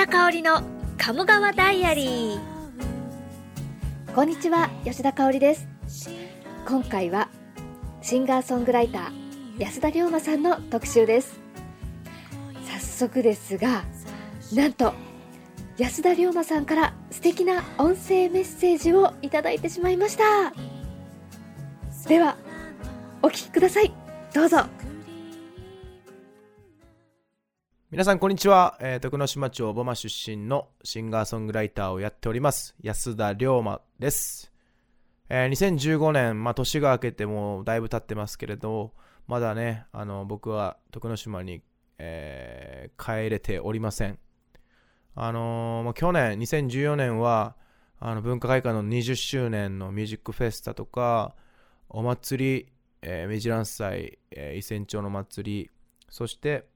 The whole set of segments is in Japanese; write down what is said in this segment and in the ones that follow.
田香織の鴨川ダイアリー。こんにちは吉田香織です。今回はシンガーソングライター安田龍馬さんの特集です。早速ですがなんと安田龍馬さんから素敵な音声メッセージをいただいてしまいました。ではお聞きください。どうぞ。皆さんこんにちは、えー、徳之島町ボマ出身のシンガーソングライターをやっております。安田龍馬です、えー、2015年、まあ、年が明けてもだいぶ経ってますけれどまだねあの僕は徳之島に、えー、帰れておりません。あのー、まあ、去年2014年はあの文化会館の20周年のミュージックフェスタとかお祭り、えー、メジラン祭、えー、伊仙町の祭りそして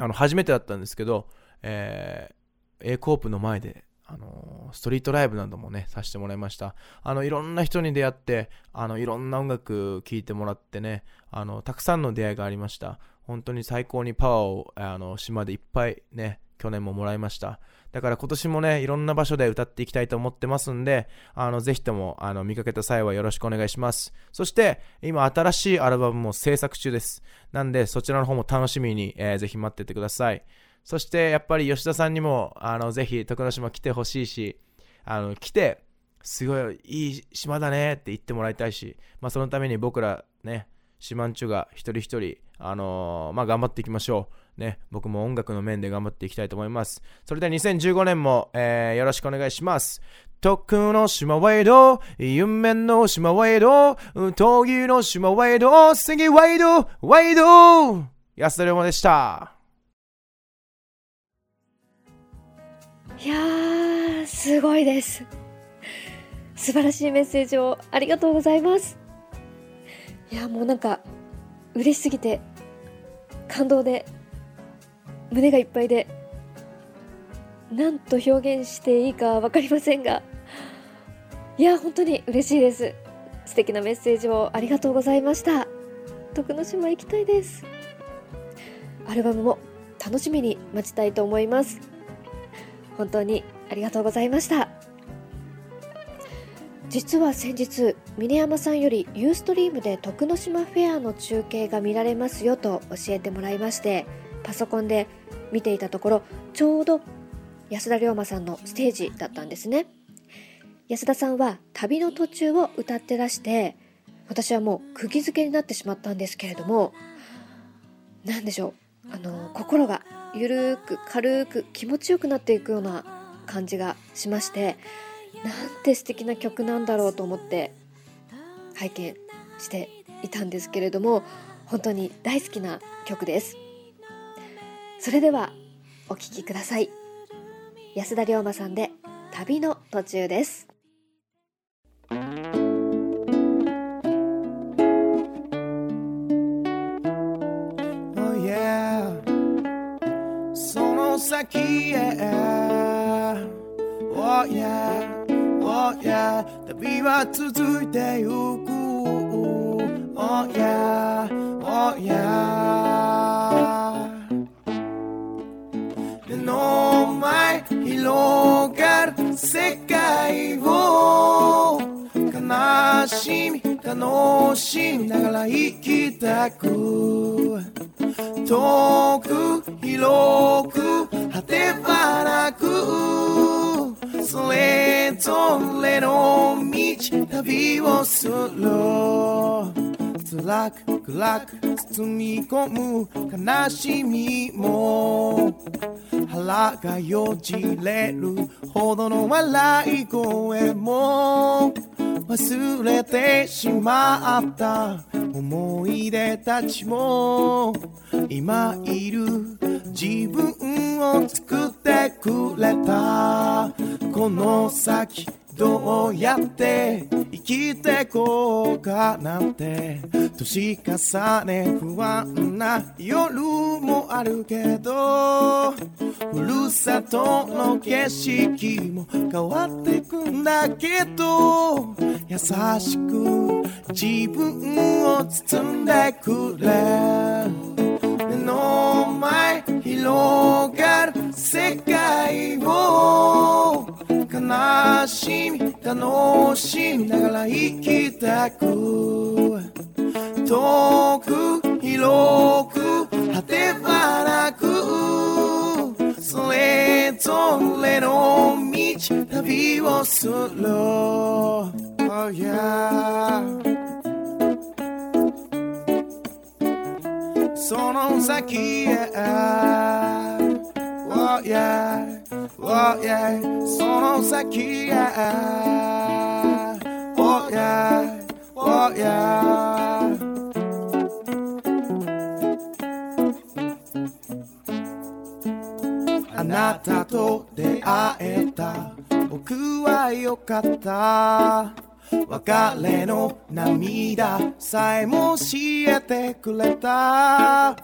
あの、初めてだったんですけど、えー、A コープの前で、あのストリートライブなどもね、させてもらいました。あの、いろんな人に出会って、あの、いろんな音楽聴いてもらってね、あの、たくさんの出会いがありました。本当に最高にパワーを、あの、島でいっぱいね、去年ももらいました。だから今年もね、いろんな場所で歌っていきたいと思ってますんで、あの、ぜひとも、あの、見かけた際はよろしくお願いします。そして、今、新しいアルバムも制作中です。なんで、そちらの方も楽しみに、えー、ぜひ待っててください。そして、やっぱり吉田さんにも、あの、ぜひ、徳之島来てほしいし、あの、来て、すごいいい島だねって言ってもらいたいし、まあ、そのために僕らね、四万十が一人一人、あのー、まあ、頑張っていきましょう。ね、僕も音楽の面で頑張っていきたいと思います。それでは2015年も、えー、よろしくお願いします。徳の島ワイド、夢の島ワイド、闘技の島ワイド、次ワイド、ワイド安田龍馬でした。いやー、すごいです。素晴らしいメッセージをありがとうございます。いやもうなんか嬉しすぎて感動で胸がいっぱいで何と表現していいか分かりませんがいや本当に嬉しいです。素敵なメッセージをありがとうございました。徳之島行きたいです。アルバムも楽しみに待ちたいと思います。本当にありがとうございました。実は先日峰山さんよりユーストリームで徳之島フェアの中継が見られますよと教えてもらいましてパソコンで見ていたところちょうど安田龍馬さんのステージだったんですね。安田さんは旅の途中を歌ってらして私はもう釘付けになってしまったんですけれども何でしょうあの心がゆるく軽く気持ちよくなっていくような感じがしましてなんて素敵な曲なんだろうと思って拝見していたんですけれども本当に大好きな曲です。それではお聴きください。安田龍馬さんで旅の途中です。その先へ。Oh yeah. Oh yeah. 旅は続いてゆく。Oh yeah. 楽しみながら生きたく。遠く広く果てはなく。それぞれの道旅をする。辛く暗く包み込む悲しみも。腹がよじれるほどの笑い声も。忘れてしまった思い出たちも今いる自分を作ってくれた。この先どうやって生きてこうかなんて。年重ね不安な夜もあるけど。ふるさとの景色も変わってくんだけど。優しく自分を包んでくれ。目の前広がる世界を。しみ楽しみながら生きてく遠く広く果てはなくそれぞれの道旅をする。Oh yeah その先へ。Oh yeah Oh yeah その先へ Oh yeah Oh yeah. あなたと出会えた。僕はよかった。別れの涙さえも教えてくれた。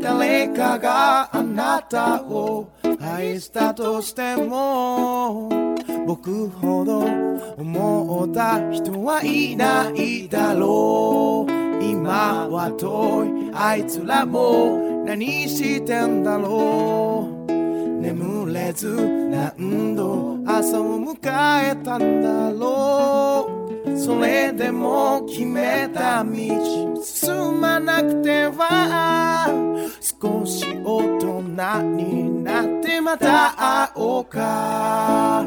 誰かがあなたを愛したとしても僕ほど思った人はいないだろう。今は遠いあいつらも何してんだろう。眠れず何度朝を迎えたんだろう。それでも決めた道。進まなくては少し大人になってまた会おうか。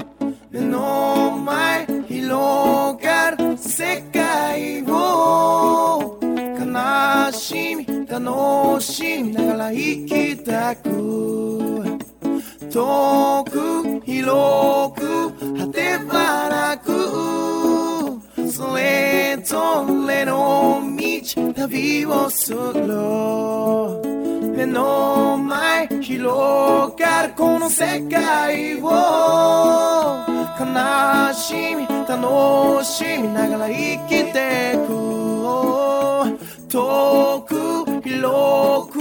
目の前広がる世界を悲しみ楽しみながら生きてく。遠く広く果てはなく旅をする目の前広がるこの世界を悲しみ楽しみながら生きてく遠く広く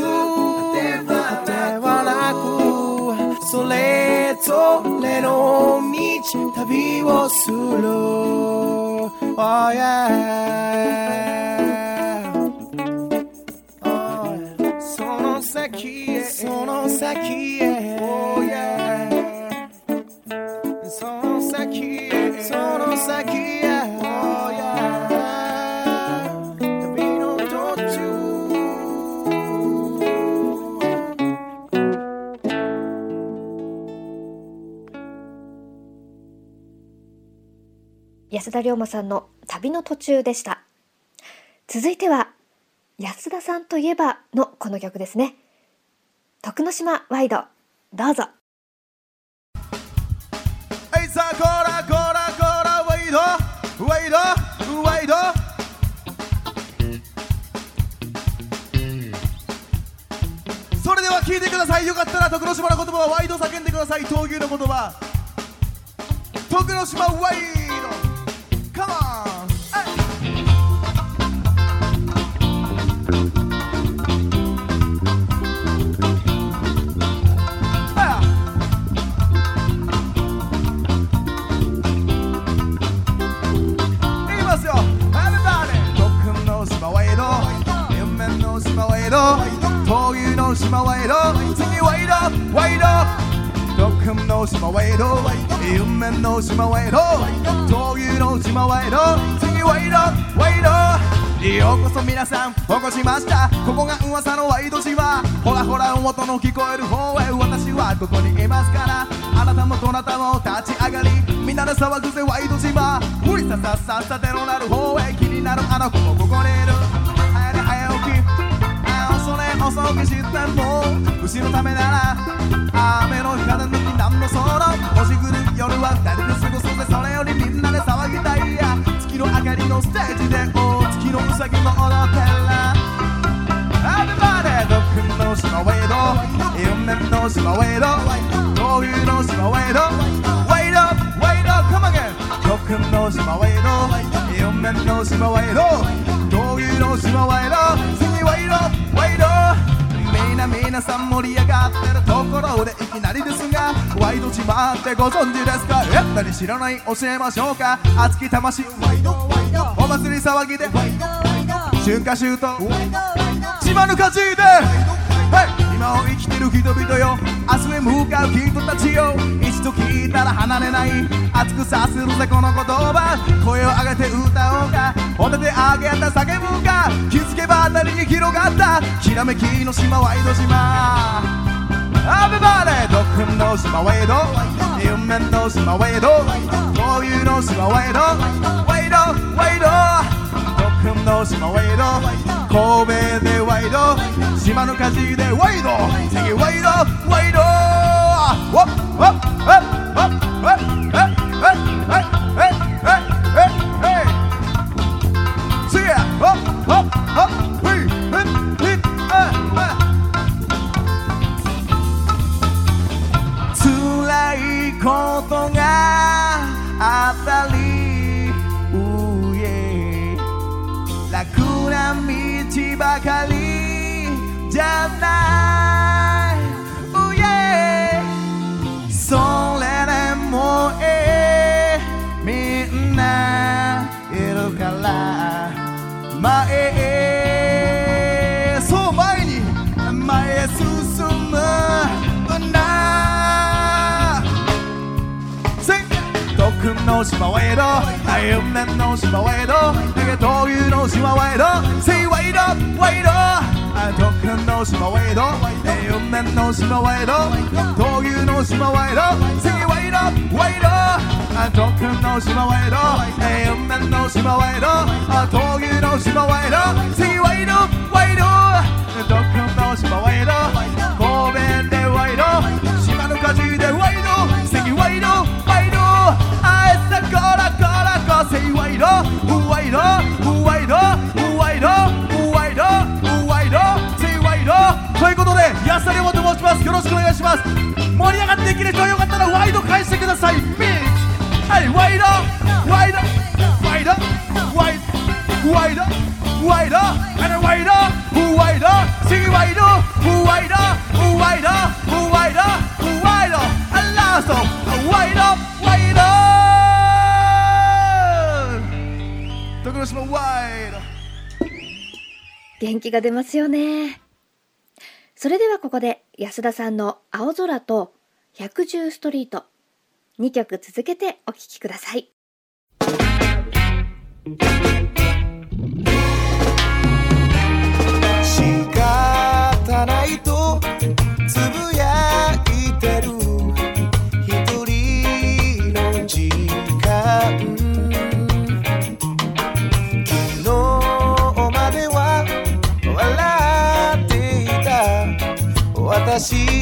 果てはなくそれぞれの道旅をする Oh yeah. 先へその先へ。Oh yeah その先へその先へ。Oh yeah 旅の途中安田龍馬さんの旅の途中でした。続いては安田さんといえばのこの曲ですね。徳之島ワイド。どうぞ。はいさあコーラコーラコーラワイド。ワイドワイド。それでは聞いてください。よかったら徳之島の言葉はワイド叫んでください。闘牛の言葉。徳之島ワイド。の島ワイド次ワイド。ワイド徳の島ワイド夢の島ワイド闘牛の島ワイド次ワイドワイド。ようこそ皆さんお越しました。ここが噂のワイド島。ほらほら音の聞こえる方へ。私はここにいますから。あなたもどなたも立ち上がり。みんなで騒ぐぜワイド島。無理ささささてのなる方へ。気になるあの子もここにいる。牛のためなら雨の日風の日何のその星来る夜は二人で過ごそうぜそれよりみんなで騒ぎたいや。月の明かりのステージでお月のうさぎも踊ってら Everybody 毒の島ウェイド夢の島ウェイド闘牛の島ウェイドウェイドウェイド Come again 毒の島ウェイド夢の島ウェイド闘牛の島ウェイド皆さん盛り上がってるところでいきなりですがワイド島ってご存知ですか？やっぱり知らない？教えましょうか？熱き魂。お祭り騒ぎで。春夏秋冬。島の勝ちで、はい、今を生きてる人々よ。明日へ向かう人たちよ。一度聞いたら離れない。熱くさせるぜこの言葉。声を上げて歌おうか。お手で上げた叫ぶか。気づけば辺りに広がった。きらめきの島ワイド島。アベバレドックンの島ワイド夢の島ワイドこういうの島ワイドワイドワイドドックンの島ワイド神戸でド島の火事でワイド次ワイドワイドんないるから前へそう前に前へ進むんだ Sing 特の島ワイド夢の島ワイドだけどいうの島ワイド Say ワイドワイド特訓の島ワイド夢の島ワイド闘牛の島ワイド Say ワイドワイド特訓の島ワイド夢の島ワイド闘牛の島ワイド Say ワイドワイド特訓の島ワイド神戸でワイド島の火事でワイドよろしくお願いします。盛り上がってできる人はよかったらワイド返してください。ビーチはいワイドワイドワイドワイドワイドワイドあのワイドワイド次ワイドワイドワイドワイドワイドあラストワイドワイド徳之島ワイド。元気が出ますよね。それではここで安田さんの青空と百獣ストリート2曲続けてお聴きください。た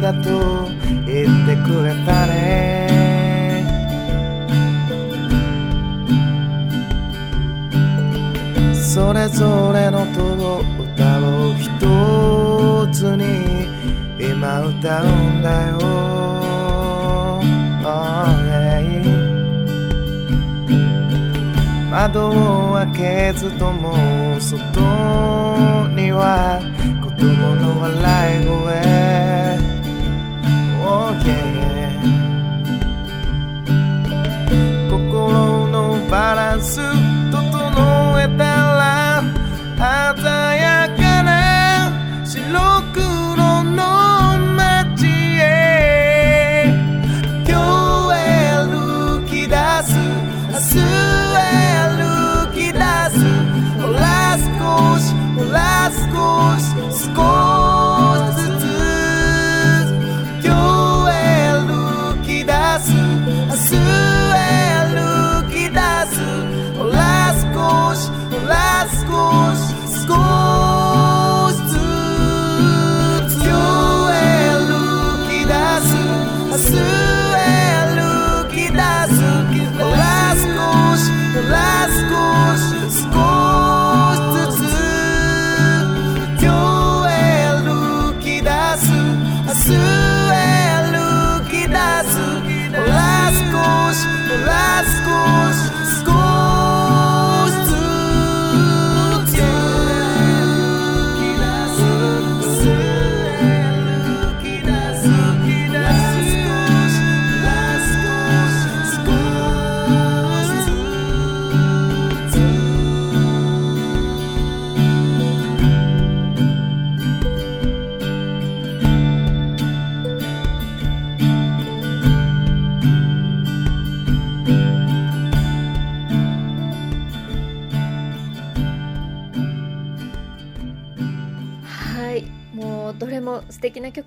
だと言ってくれたね。れぞれの音を歌を一つに今歌うんだよ、Oh, yeah 窓を開けずとも外には子供の笑い声。Oh yeah 心のバランス明日へ歩き出すほら少し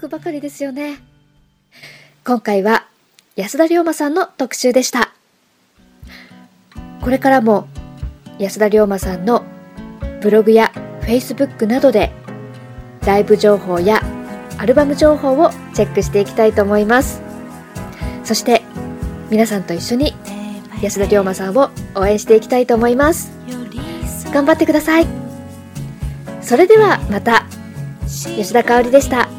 曲ばかりですよね。今回は安田龍馬さんの特集でした。これからも安田龍馬さんのブログや Facebook などでライブ情報やアルバム情報をチェックしていきたいと思います。そして皆さんと一緒に安田龍馬さんを応援していきたいと思います。頑張ってください。それではまた吉田香織でした。